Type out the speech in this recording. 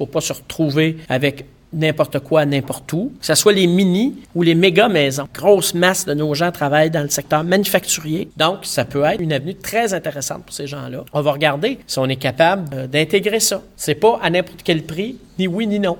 pour pas se retrouver avec n'importe quoi, n'importe où, que ce soit les mini ou les méga maisons. Grosse masse de nos gens travaillent dans le secteur manufacturier, donc ça peut être une avenue très intéressante pour ces gens-là. On va regarder si on est capable euh, d'intégrer ça. C'est pas à n'importe quel prix, ni oui ni non.